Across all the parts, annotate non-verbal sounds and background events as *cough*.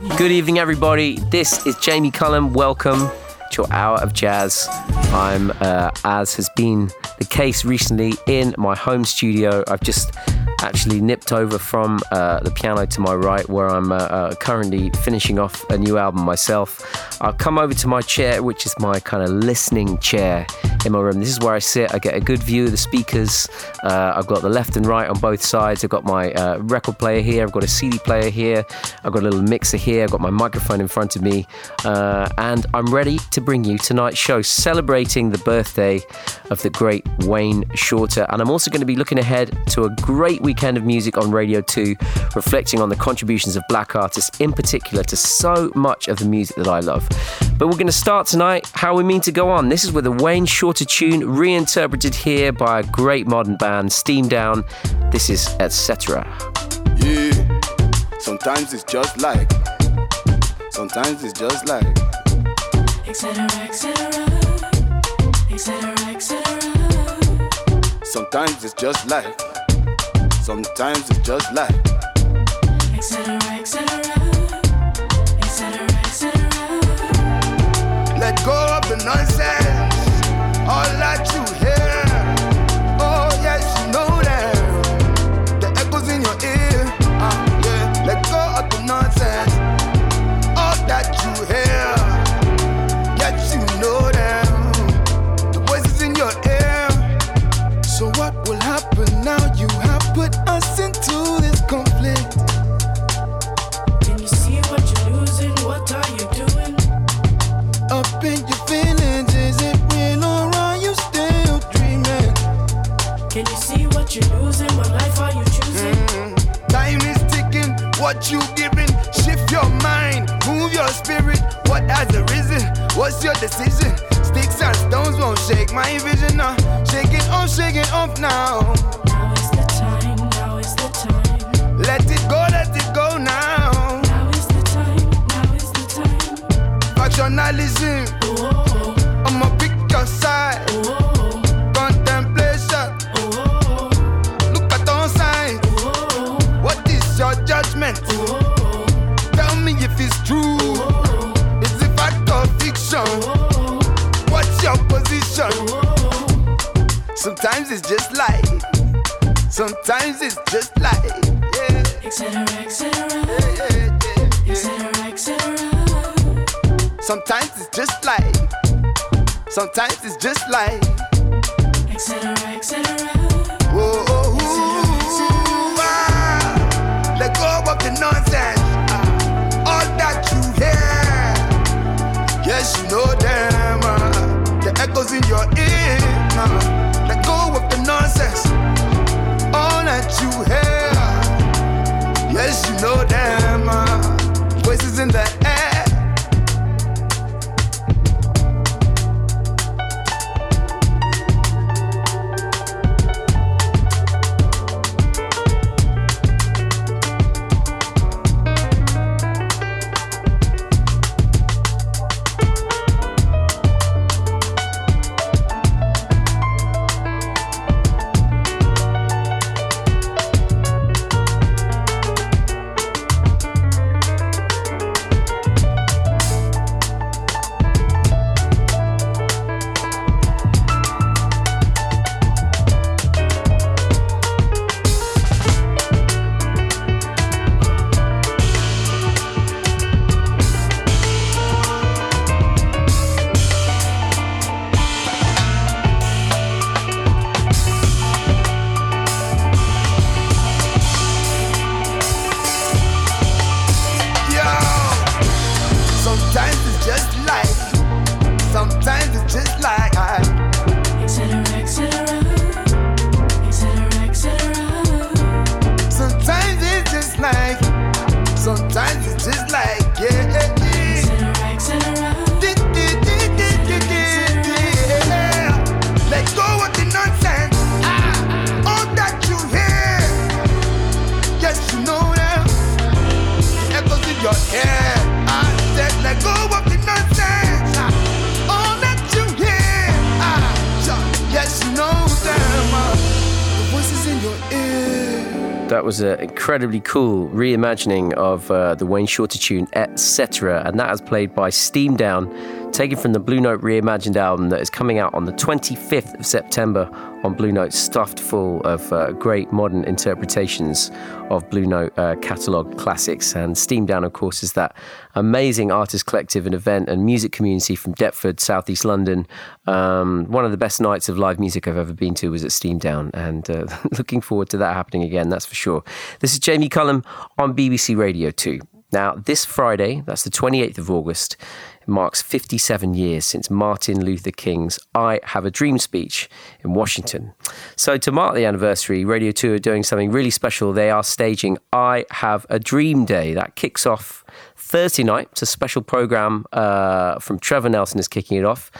Good evening, everybody. This is Jamie Cullum. Welcome to your hour of jazz. I'm, uh, as has been the case recently, in my home studio. I've just actually nipped over from uh, the piano to my right, where I'm uh, uh, currently finishing off a new album myself. I'll come over to my chair, which is my kind of listening chair in my room. This is where I sit. I get a good view of the speakers. Uh, I've got the left and right on both sides. I've got my uh, record player here. I've got a CD player here. I've got a little mixer here. I've got my microphone in front of me. And I'm ready to bring you tonight's show celebrating the birthday of the great Wayne Shorter. And I'm also going to be looking ahead to a great weekend of music on Radio 2, reflecting on the contributions of black artists, in particular to so much of the music that I love. But we're going to start tonight how we mean to go on. This is with a Wayne Shorter tune reinterpreted here by a great modern band, Steam Down. This is Etc. Yeah, sometimes it's just like, sometimes it's just like, etc. etc. etc. etc. Sometimes it's just like, sometimes it's just like, etc. etc. etc. etc. Let go of the nonsense, what you giving? Shift your mind, move your spirit. What has arisen? What's your decision? Sticks and stones won't shake my vision now. Shake it off, shake it off now. Now is the time. Now is the time. Let it go, let it go now. Now is the time. Now is the time. Factionalism, Oh, oh, oh. I'ma pick your side. Oh, oh, Tell me if it's true. Is it fact or fiction? What's your position? Sometimes it's just like, sometimes it's just like, yeah, etc. etc. Sometimes it's just like, sometimes it's just like, etc. Yes, you know them, ah, the echoes in your ear. ah. Let go of the nonsense, all that you hear. Yes, you know them, ah, voices in the incredibly cool reimagining of uh, the Wayne Shorter tune, etc. And that is played by Steam Down, taken from the Blue Note reimagined album that is coming out on the 25th of September on Blue Note, stuffed full of uh, great modern interpretations of Blue Note uh, catalogue classics. And Steam Down, of course, is that amazing artist collective and event and music community from Deptford, southeast London. Um, one of the best nights of live music I've ever been to was at Steam Down, and uh, *laughs* looking forward to that happening again, that's for sure. This is Jamie Cullum on BBC Radio 2. Now, this Friday, that's the 28th of August, marks 57 years since Martin Luther King's I Have a Dream speech in Washington. So, to mark the anniversary, Radio 2 are doing something really special. They are staging I Have a Dream Day. That kicks off Thursday night. It's a special program uh, from Trevor Nelson is kicking it off.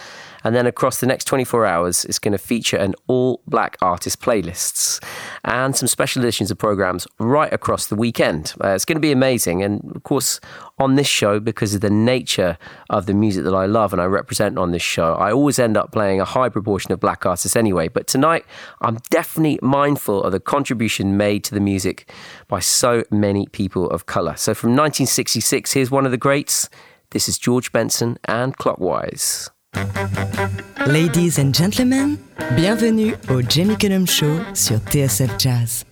And then across the next 24 hours, it's going to feature an all black artist playlists and some special editions of programs right across the weekend. Uh, it's going to be amazing. And of course, on this show, because of the nature of the music that I love and I represent on this show, I always end up playing a high proportion of black artists anyway. But tonight, I'm definitely mindful of the contribution made to the music by so many people of colour. So from 1966, here's one of the greats. This is George Benson and Clockwise. Ladies and gentlemen, bienvenue au Jamie Cullum Show sur TSF Jazz.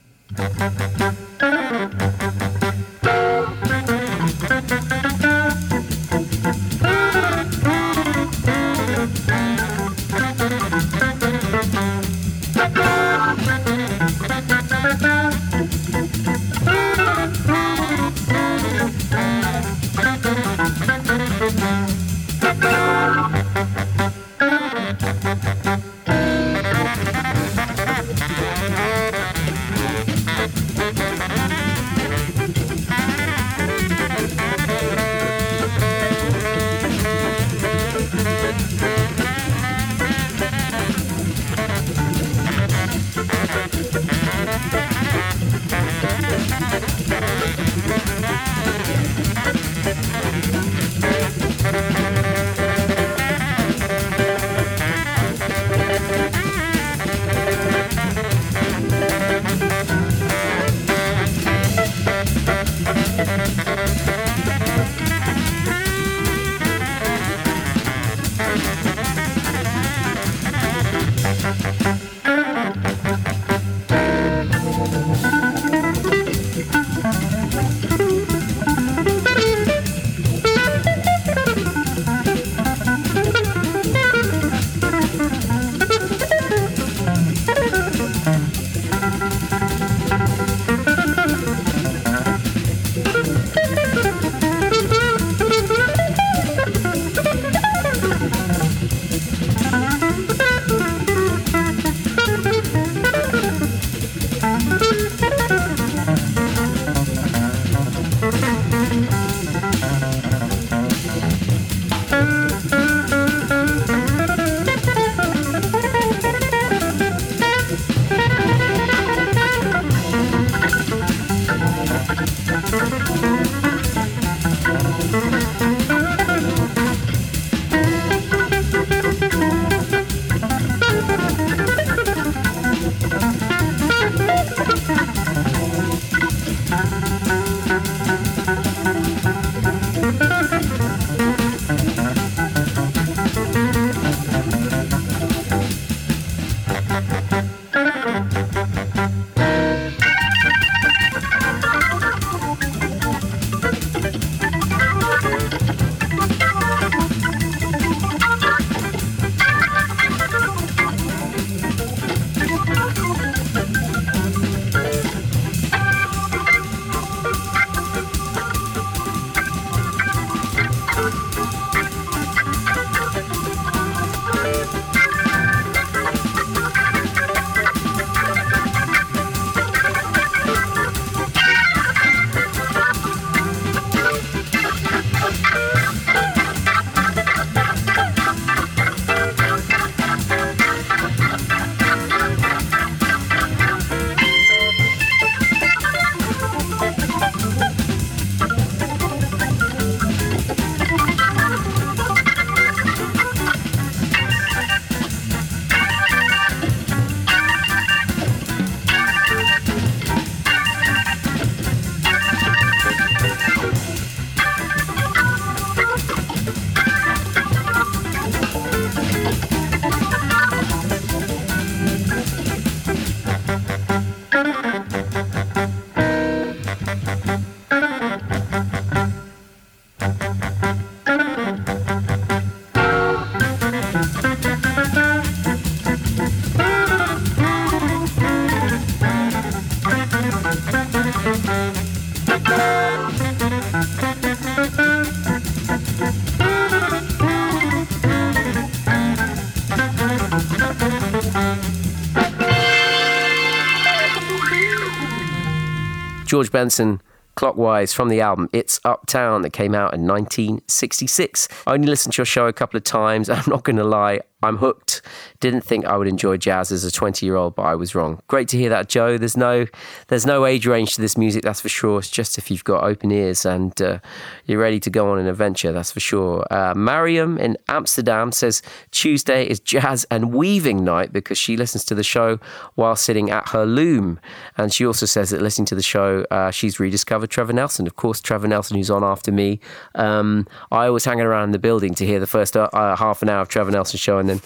George Benson clockwise from the album It's Uptown that came out in 1966. I only listened to your show a couple of times. *laughs* I'm not going to lie, I'm hooked. Didn't think I would enjoy jazz as a 20 year old, but I was wrong. Great to hear that, Joe. There's no, there's no age range to this music, that's for sure. It's just if you've got open ears and uh, you're ready to go on an adventure, that's for sure. Uh, Mariam in Amsterdam says Tuesday is jazz and weaving night because she listens to the show while sitting at her loom. And she also says that listening to the show, uh, she's rediscovered Trevor Nelson. Of course, Trevor Nelson, who's on after me. Um, I was hanging around the building to hear the first uh, half an hour of Trevor Nelson show and then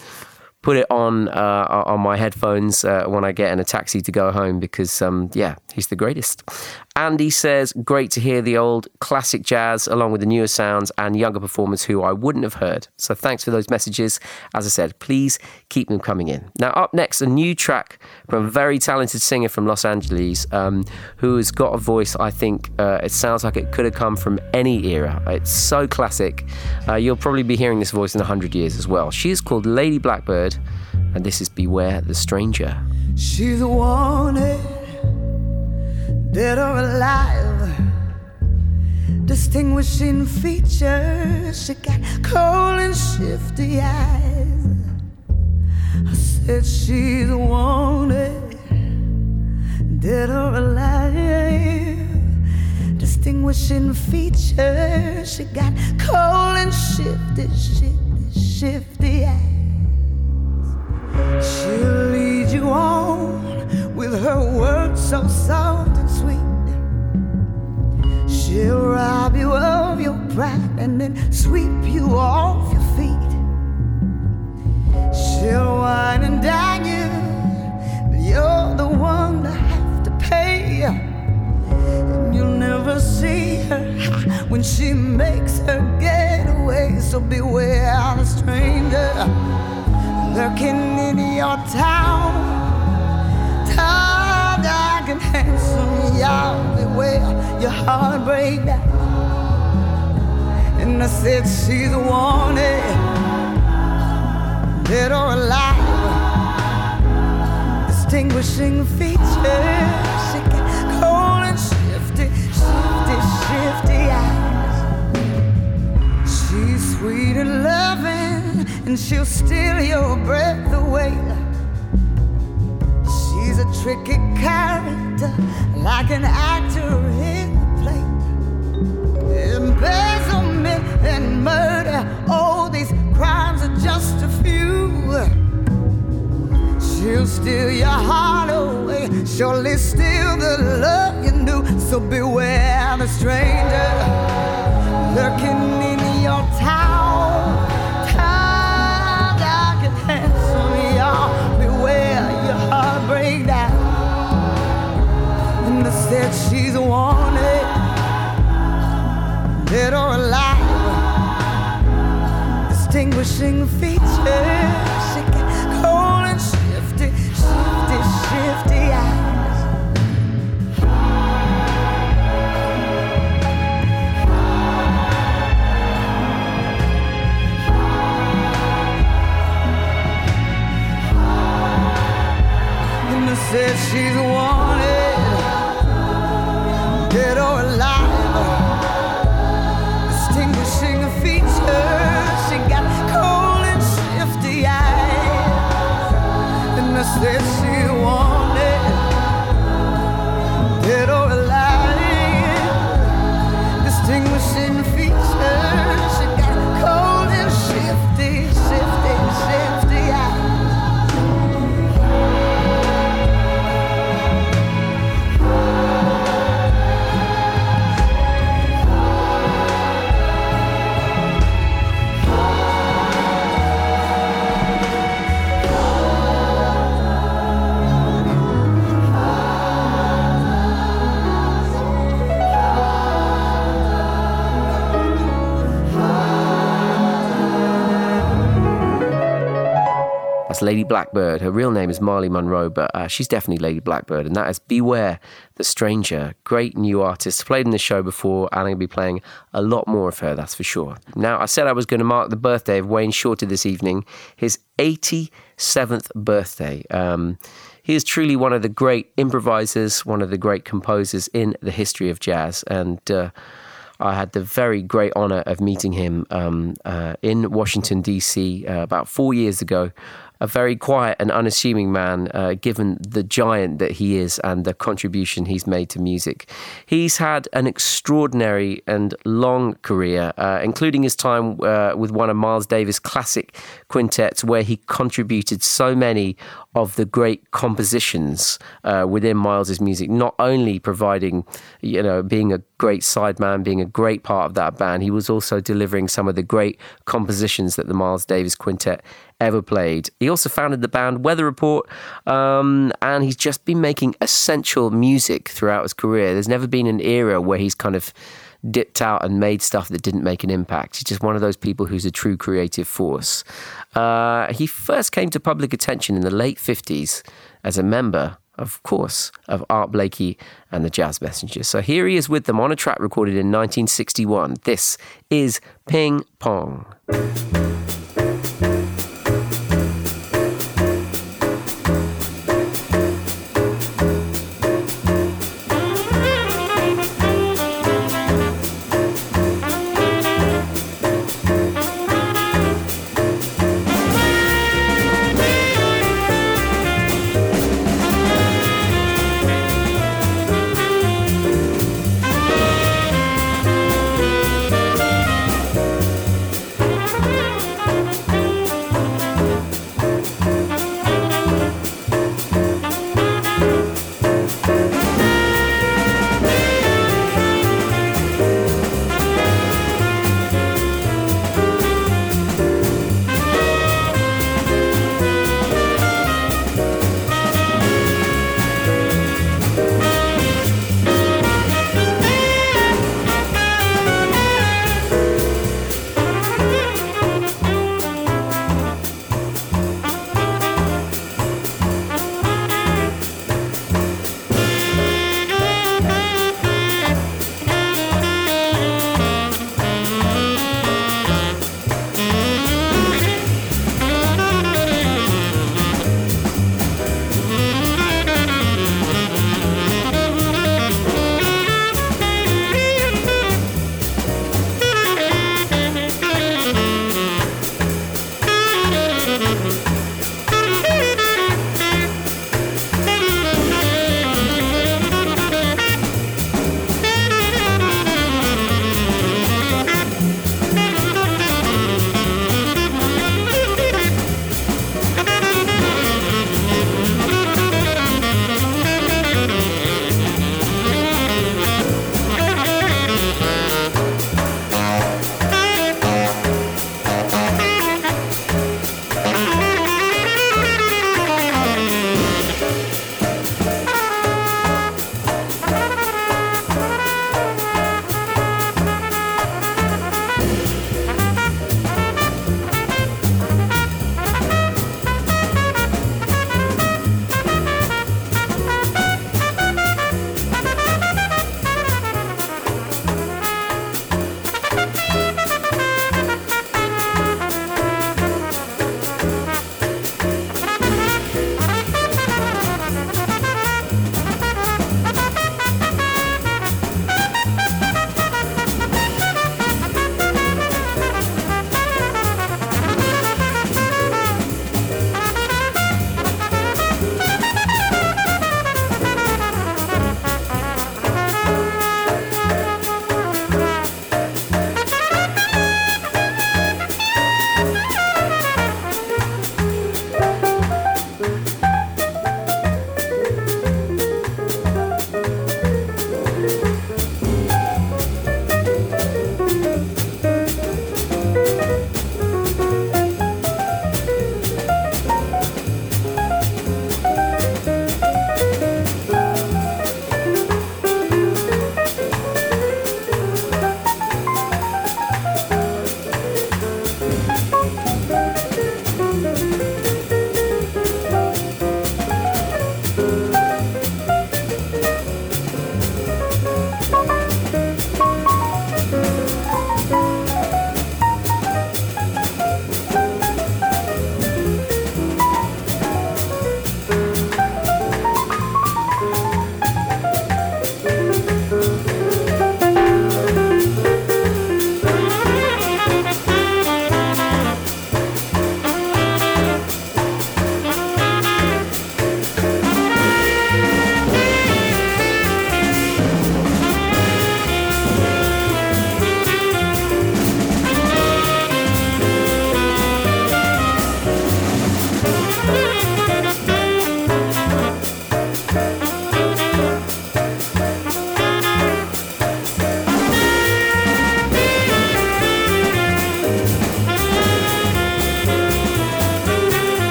put it on uh, on my headphones uh, when I get in a taxi to go home because um, yeah, he's the greatest. Andy says, great to hear the old classic jazz along with the newer sounds and younger performers who I wouldn't have heard. So thanks for those messages. As I said, please keep them coming in. Now, up next, a new track from a very talented singer from Los Angeles um, who has got a voice, I think uh, it sounds like it could have come from any era. It's so classic. Uh, you'll probably be hearing this voice in 100 years as well. She is called Lady Blackbird, and this is Beware the Stranger. She's wanted, dead or alive. Distinguishing features, she got cold and shifty eyes. I said she's wanted, dead or alive. Distinguishing features, she got cold and shifty, shifty, shifty eyes. She'll lead you on with her words so soft. She'll rob you of your pride and then sweep you off your feet. She'll wine and dine you, but you're the one to have to pay. And you'll never see her when she makes her getaway. So beware the stranger lurking in your town. And handsome, y'all beware your heart break down. And I said she's wanted, dead or alive. Distinguishing features, she got cold and shifty, shifty, shifty eyes. She's sweet and loving, and she'll steal your breath away. She's a tricky character, like an actor in a play. Embezzlement and murder, all these crimes are just a few. She'll steal your heart away, surely steal the love you knew. So beware the stranger lurking in your Said she's wanted, dead or alive. Distinguishing features, she got cold and shifty, shifty, shifty eyes. And I said she's wanted, And Lady Blackbird. Her real name is Marley Monroe, but uh, she's definitely Lady Blackbird. And that is Beware the Stranger. Great new artist. Played in the show before, and I'm going to be playing a lot more of her, that's for sure. Now, I said I was going to mark the birthday of Wayne Shorter this evening, his 87th birthday. Um, He is truly one of the great improvisers, one of the great composers in the history of jazz. And uh, I had the very great honor of meeting him um, uh, in Washington, D.C., uh, about four years ago a very quiet and unassuming man, uh, given the giant that he is and the contribution he's made to music. He's had an extraordinary and long career, uh, including his time uh, with one of Miles Davis' classic quintets, where he contributed so many of the great compositions uh, within Miles's music. Not only providing, you know, being a great sideman, being a great part of that band, he was also delivering some of the great compositions that the Miles Davis Quintet ever played. He also founded the band Weather Report, um, and he's just been making essential music throughout his career. There's never been an era where he's kind of dipped out and made stuff that didn't make an impact. He's just one of those people who's a true creative force. Uh, he first came to public attention in the late 50s as a member of course, of Art Blakey and the Jazz Messengers. So here he is with them on a track recorded in 1961. This is Ping Pong.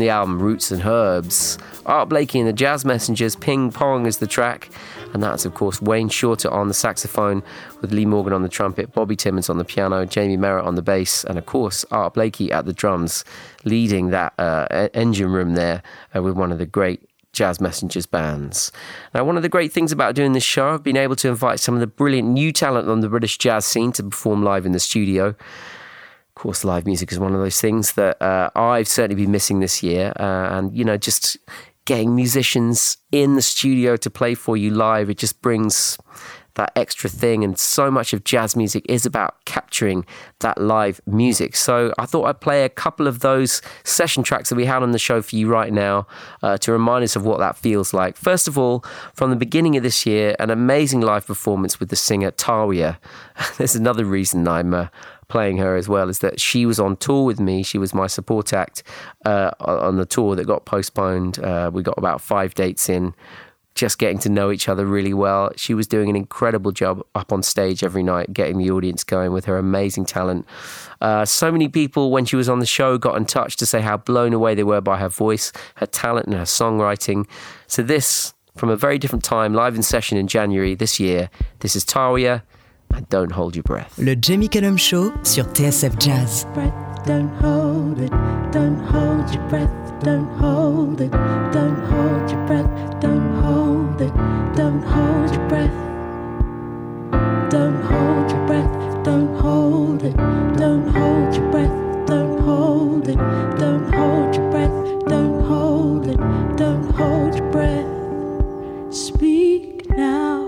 The album Roots and Herbs. Art Blakey and the Jazz Messengers, Ping Pong is the track. And that's, of course, Wayne Shorter on the saxophone, with Lee Morgan on the trumpet, Bobby Timmons on the piano, Jymie Merritt on the bass, and of course, Art Blakey at the drums, leading that uh, engine room there uh, with one of the great Jazz Messengers bands. Now, one of the great things about doing this show, I've been able to invite some of the brilliant new talent on the British jazz scene to perform live in the studio. Of course, live music is one of those things that uh, I've certainly been missing this year. Uh, and, you know, just getting musicians in the studio to play for you live, it just brings that extra thing. And so much of jazz music is about capturing that live music. So I thought I'd play a couple of those session tracks that we had on the show for you right now uh, to remind us of what that feels like. First of all, from the beginning of this year, an amazing live performance with the singer Tawiah. *laughs* There's another reason I'm. Uh, playing her as well is that she was on tour with me. She was my support act uh, on the tour that got postponed. Uh, we got about five dates in just getting to know each other really well. She was doing an incredible job up on stage every night, getting the audience going with her amazing talent. Uh, so many people, when she was on the show, got in touch to say how blown away they were by her voice, her talent, and her songwriting. So, this, from a very different time, live in session in January this year, this is Tawiah and Don't Hold Your Breath. Le Jamie Cullum Show sur TSF Jazz. breath, don't hold it, don't hold your breath, don't hold it, don't hold your breath, don't hold it, don't hold your breath. Don't hold your breath, don't hold it, don't hold your breath, don't hold it, don't hold your breath, don't hold it, don't hold your breath. Speak now.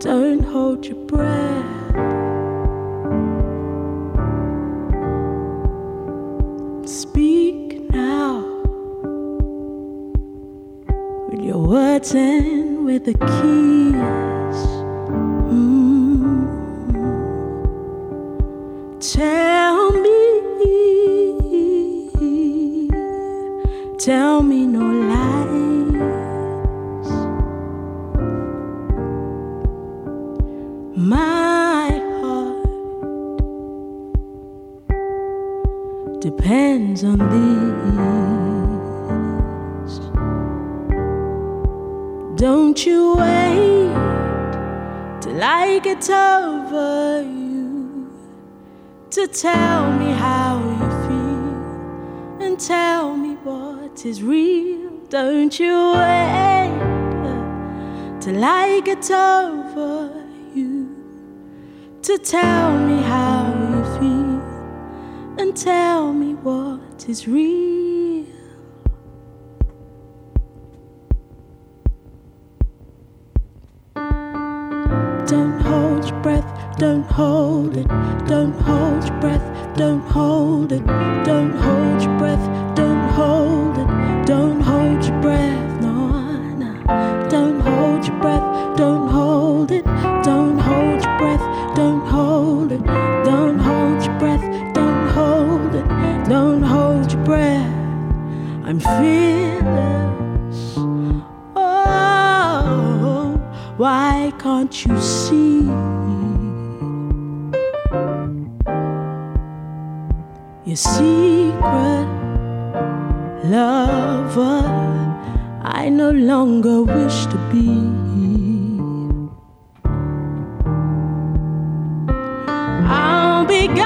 Don't hold your breath. Speak now with your words and with the keys. Tell me how you feel and tell me what is real. Don't you wait till I get over you to tell me how you feel and tell me what is real. Don't hold your breath, don't hold it, don't hold don't hold it, don't hold your breath, don't hold it, don't hold your breath, no, no. Don't hold your breath, don't hold it, don't hold your breath, don't hold it, don't hold your breath, don't hold it, don't hold your breath. I'm fearless. Oh, why can't you see? Your secret lover, I no longer wish to be. I'll be gone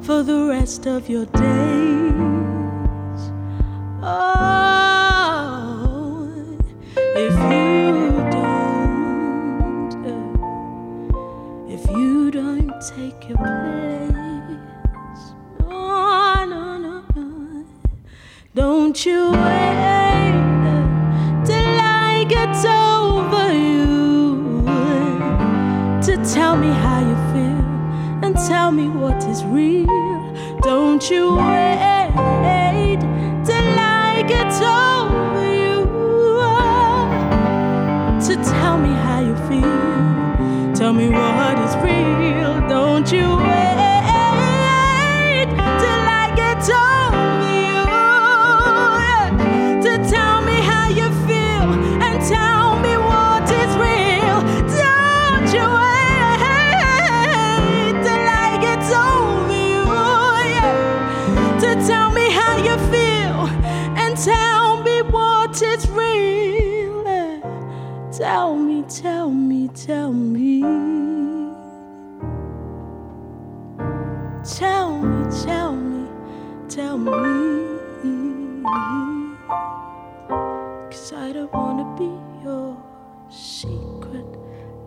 for the rest of your days. Oh, tell me what is real. Don't you wait Cause I don't wanna be your secret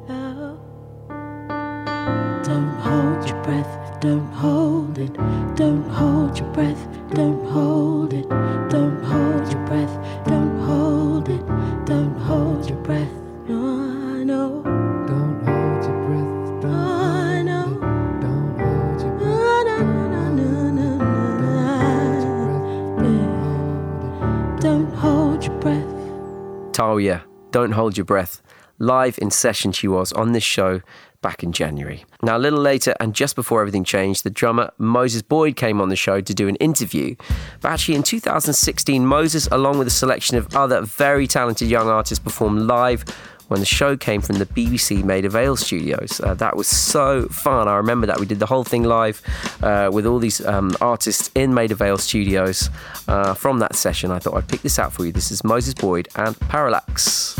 love. Don't hold your breath, don't hold it. Don't hold your breath, don't hold it. Don't hold your breath, don't hold it. Don't hold your breath. No, Tawiah, Don't Hold Your Breath. Live in session she was on this show back in January. Now, a little later, and just before everything changed, the drummer Moses Boyd came on the show to do an interview. But actually, in 2016, Moses, along with a selection of other very talented young artists, performed live when the show came from the BBC Maida Vale studios. Uh, that was so fun. I remember that. We did the whole thing live uh, with all these um, artists in Maida Vale studios. Uh, from that session, I thought I'd pick this out for you. This is Moses Boyd and Parallax.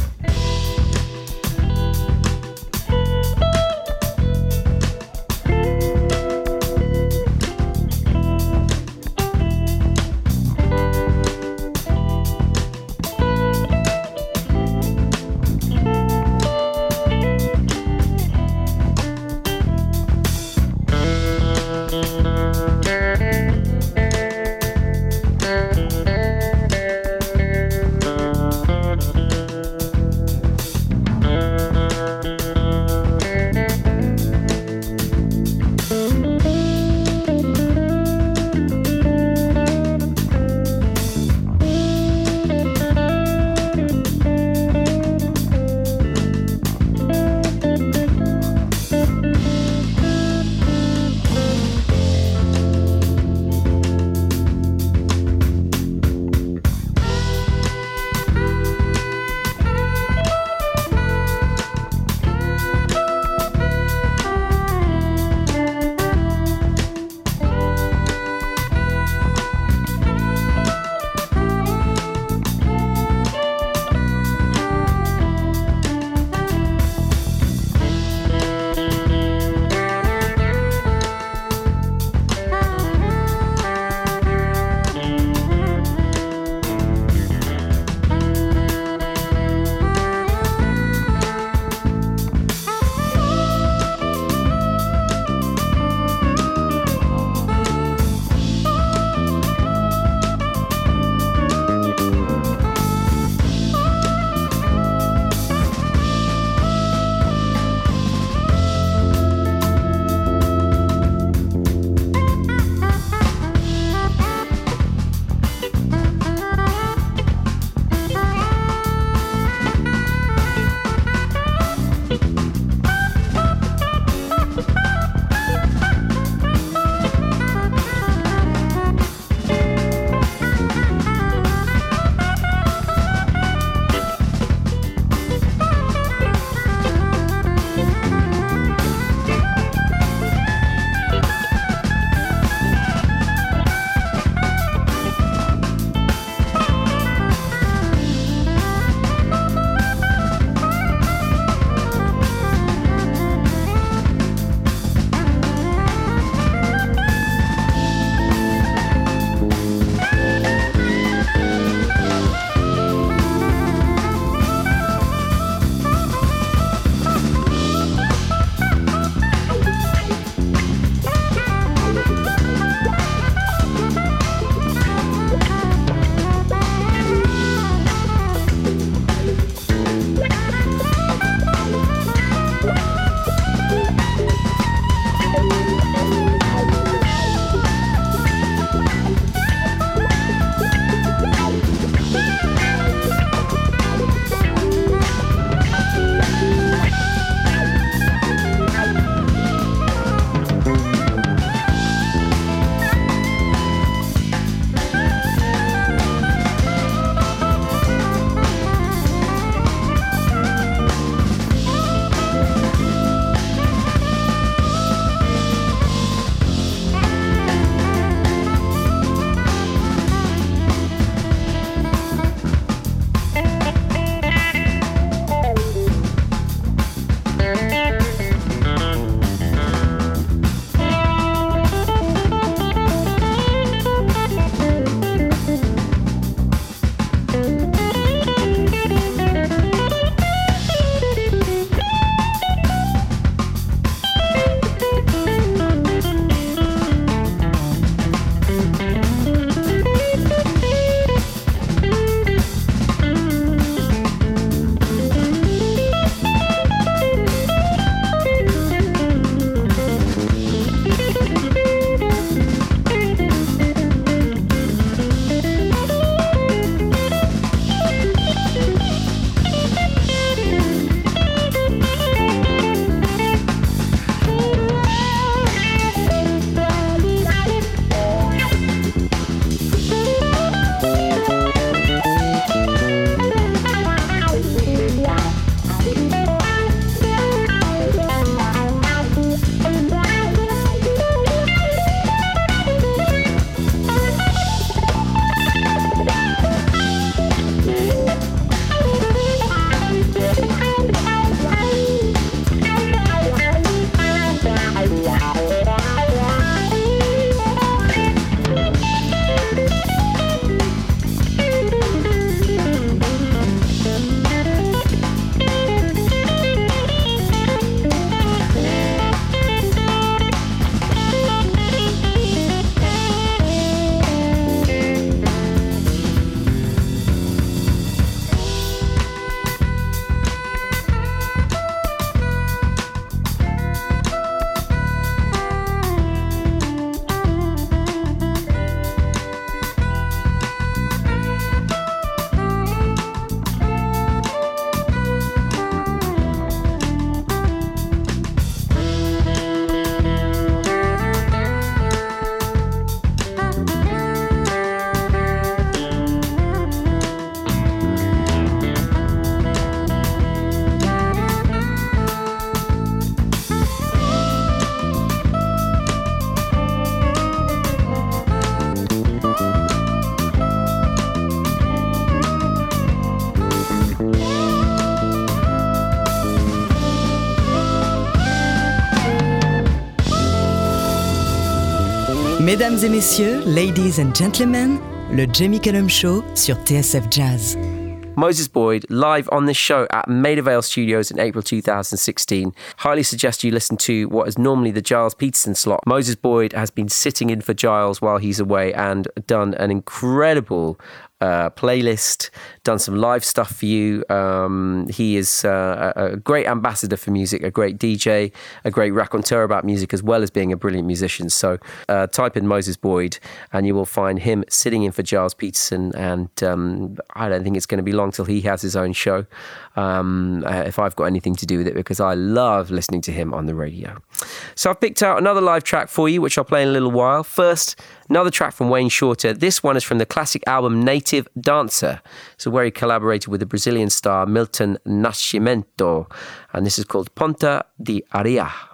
Mesdames et messieurs, ladies and gentlemen, le Jamie Cullum Show sur TSF Jazz. Moses Boyd live on this show at Maida Vale Studios in April 2016. Highly suggest you listen to what is normally the Gilles Peterson slot. Moses Boyd has been sitting in for Gilles while he's away and done an incredible uh, playlist, done some live stuff for you. Um, he is uh, a, a great ambassador for music, a great DJ, a great raconteur about music, as well as being a brilliant musician. So uh, type in Moses Boyd and you will find him sitting in for Gilles Peterson. And um, I don't think it's going to be long till he has his own show, um, uh, if I've got anything to do with it, because I love listening to him on the radio. So I've picked out another live track for you, which I'll play in a little while. First, Another track from Wayne Shorter. This one is from the classic album Native Dancer. So where he collaborated with the Brazilian star Milton Nascimento. And this is called Ponta de Areia.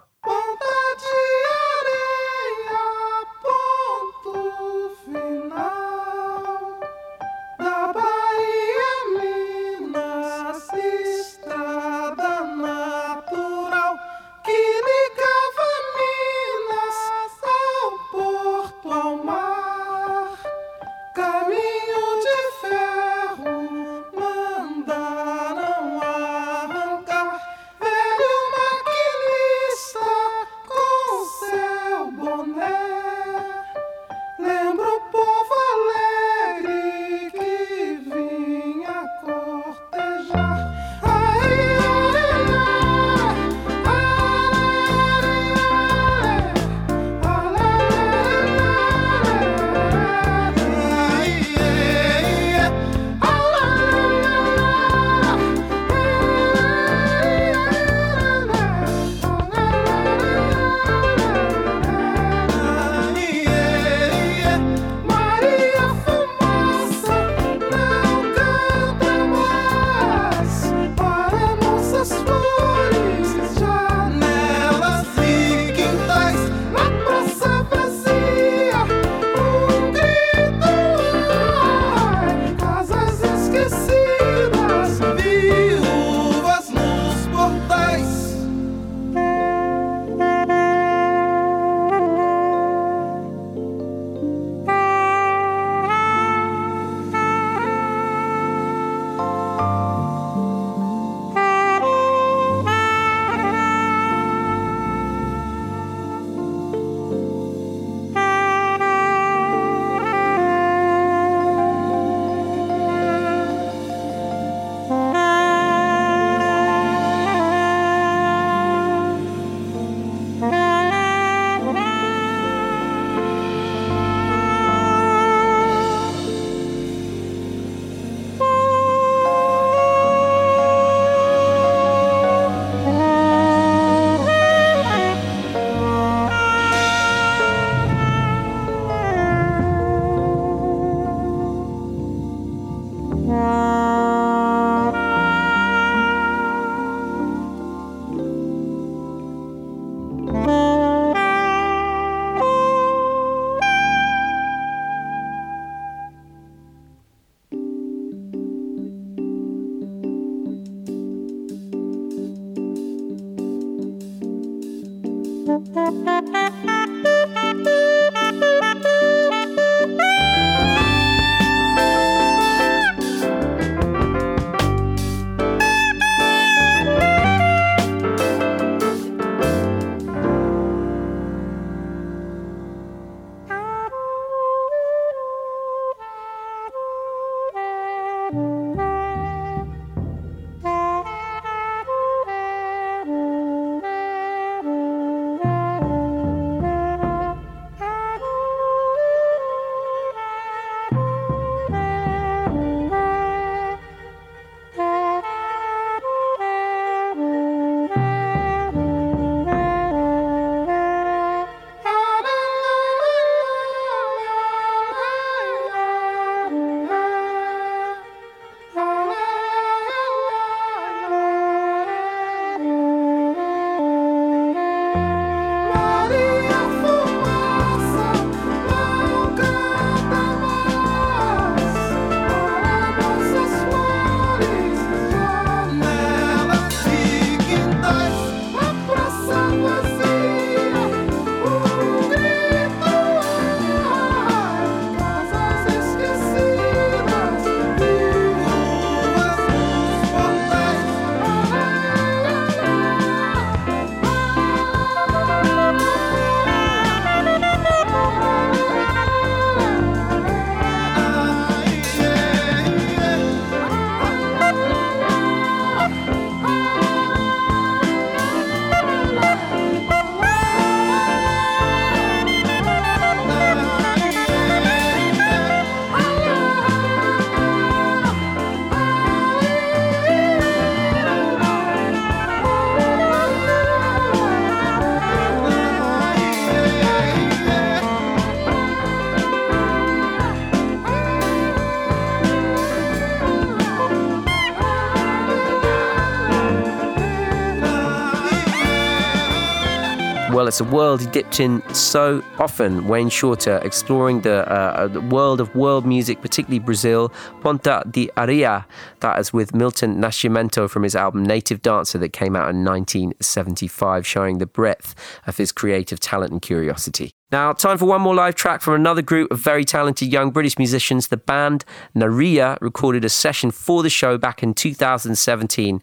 It's a world he dipped in so often. Wayne Shorter exploring the, uh, the world of world music, particularly Brazil. Ponta de Areia, that is with Milton Nascimento from his album Native Dancer that came out in 1975, showing the breadth of his creative talent and curiosity. Now, time for one more live track from another group of very talented young British musicians. The band Nerija recorded a session for the show back in 2017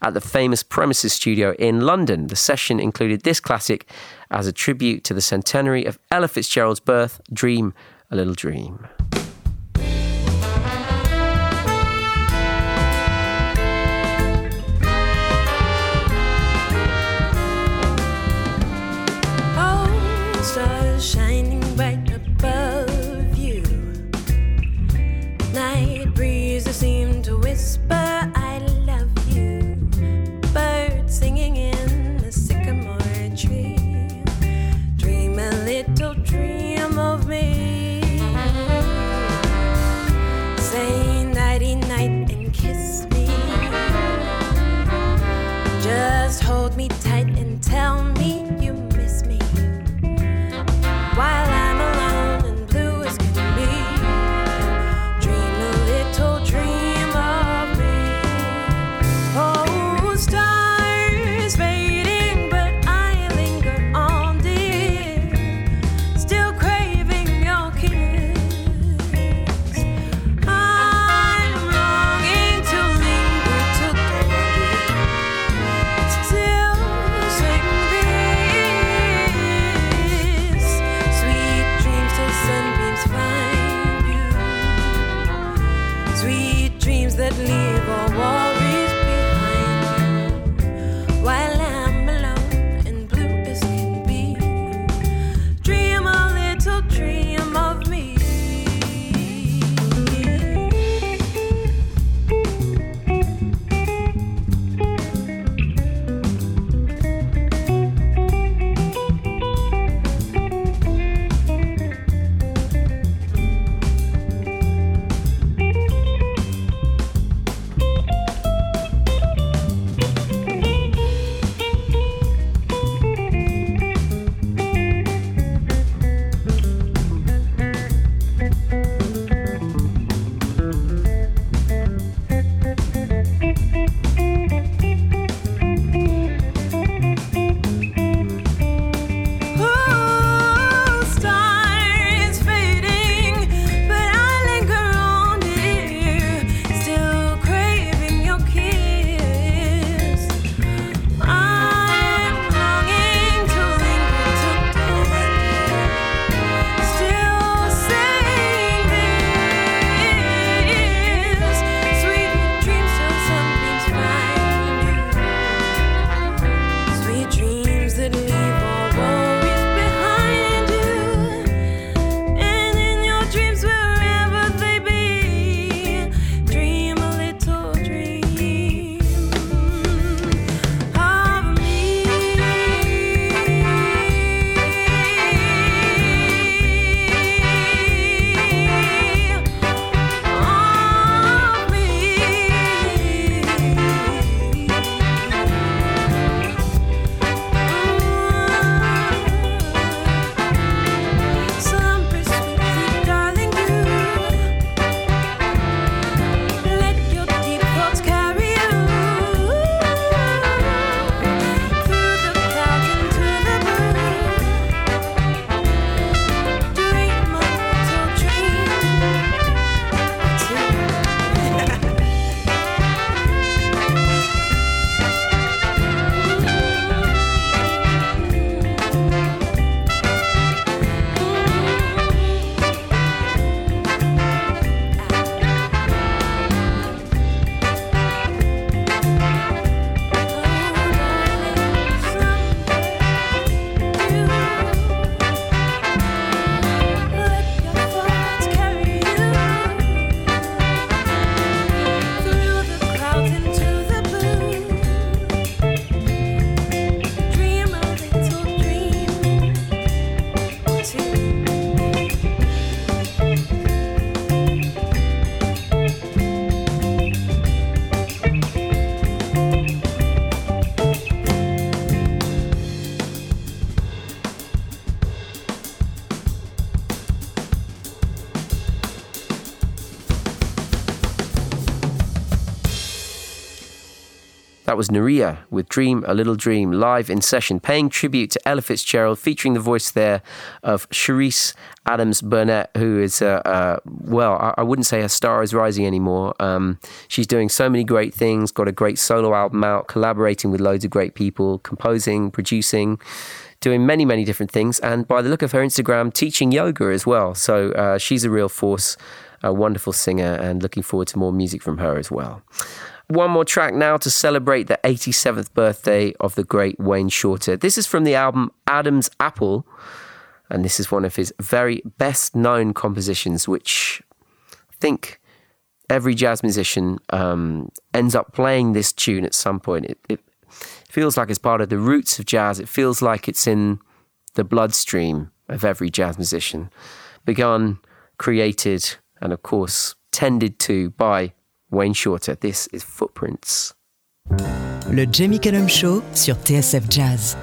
at the famous Premises studio in London. The session included this classic as a tribute to the centenary of Ella Fitzgerald's birth, Dream a Little Dream. That was Nerija with Dream a Little Dream live in session, paying tribute to Ella Fitzgerald, featuring the voice there of Cherise Adams Burnett, who is, uh, uh, well, I, I, wouldn't say her star is rising anymore. Um, she's doing so many great things, got a great solo album out, collaborating with loads of great people, composing, producing doing many, many different things. And by the look of her Instagram, teaching yoga as well. So uh, she's a real force, a wonderful singer, and looking forward to more music from her as well. One more track now to celebrate the 87th birthday of the great Wayne Shorter. This is from the album Adam's Apple, and this is one of his very best known compositions, which I think every jazz musician um, ends up playing this tune at some point. It, it feels like it's part of the roots of jazz. It feels like it's in the bloodstream of every jazz musician. Begun, created, and of course, tended to by Wayne Shorter. This is Footprints. Le Jamie Cullum Show sur TSF Jazz.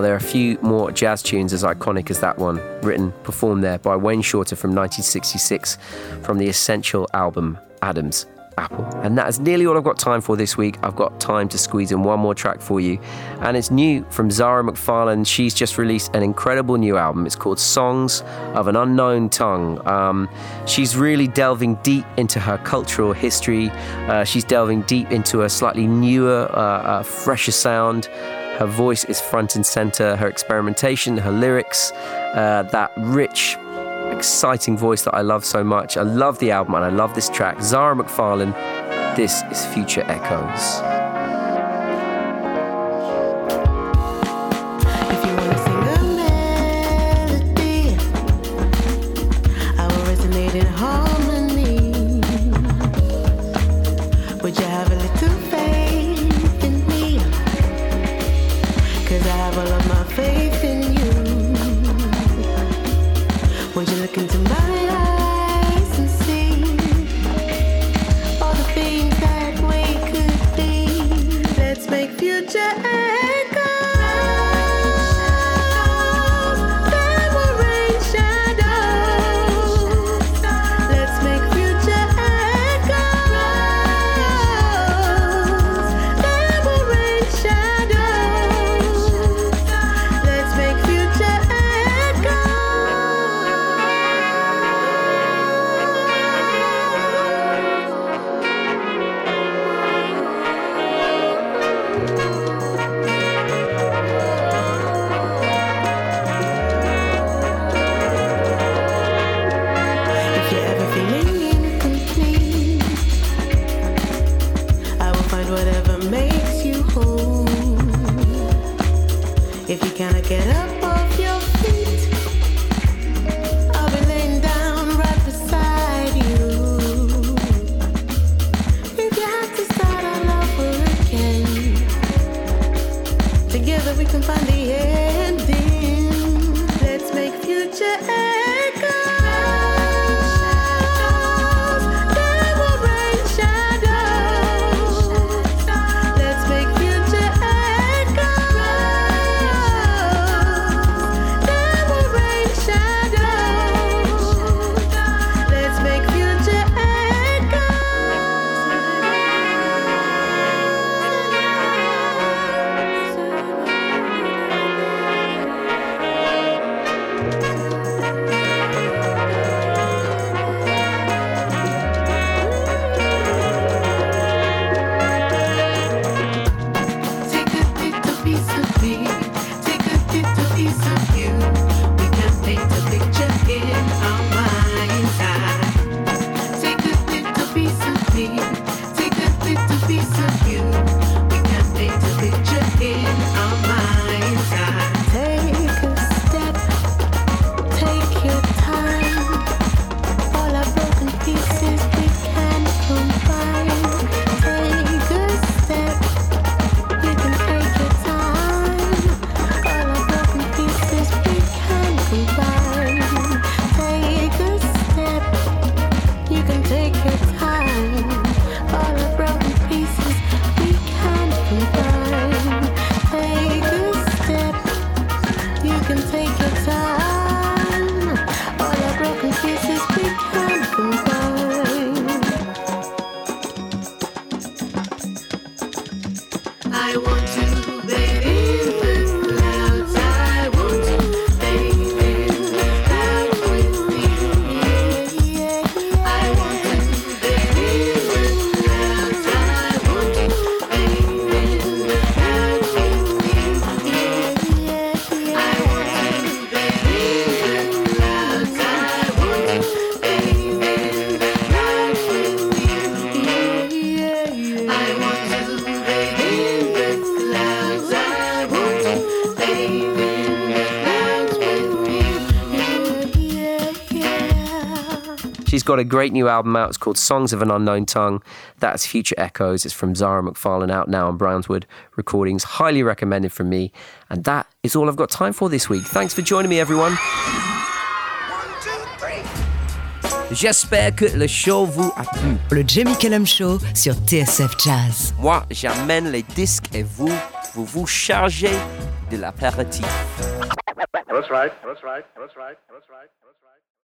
Well, there are a few more jazz tunes as iconic as that one, written, performed there by Wayne Shorter from 1966 from the essential album Adam's Apple. And that is nearly all I've got time for this week. I've got time to squeeze in one more track for you, and it's new from Zara McFarlane. She's just released an incredible new album. It's called Songs of an Unknown Tongue. Um, she's really delving deep into her cultural history. Uh, she's delving deep into a slightly newer, uh, uh, fresher sound. Her voice is front and center, her experimentation, her lyrics, uh, that rich, exciting voice that I love so much. I love the album and I love this track. Zara McFarlane, this is Future Echoes. Would you look into me? got a great new album out. It's called Songs of an Unknown Tongue. That's Future Echoes. It's from Zara McFarlane out now on Brownswood Recordings. Highly recommended from me. And that is all I've got time for this week. Thanks for joining me, everyone. J'espère que le show vous a plu. Le Jamie Cullum Show sur TSF Jazz. Moi, j'amène les disques et vous, vous vous chargez de l'apéritif. That's right. That's right. That's right. That's right.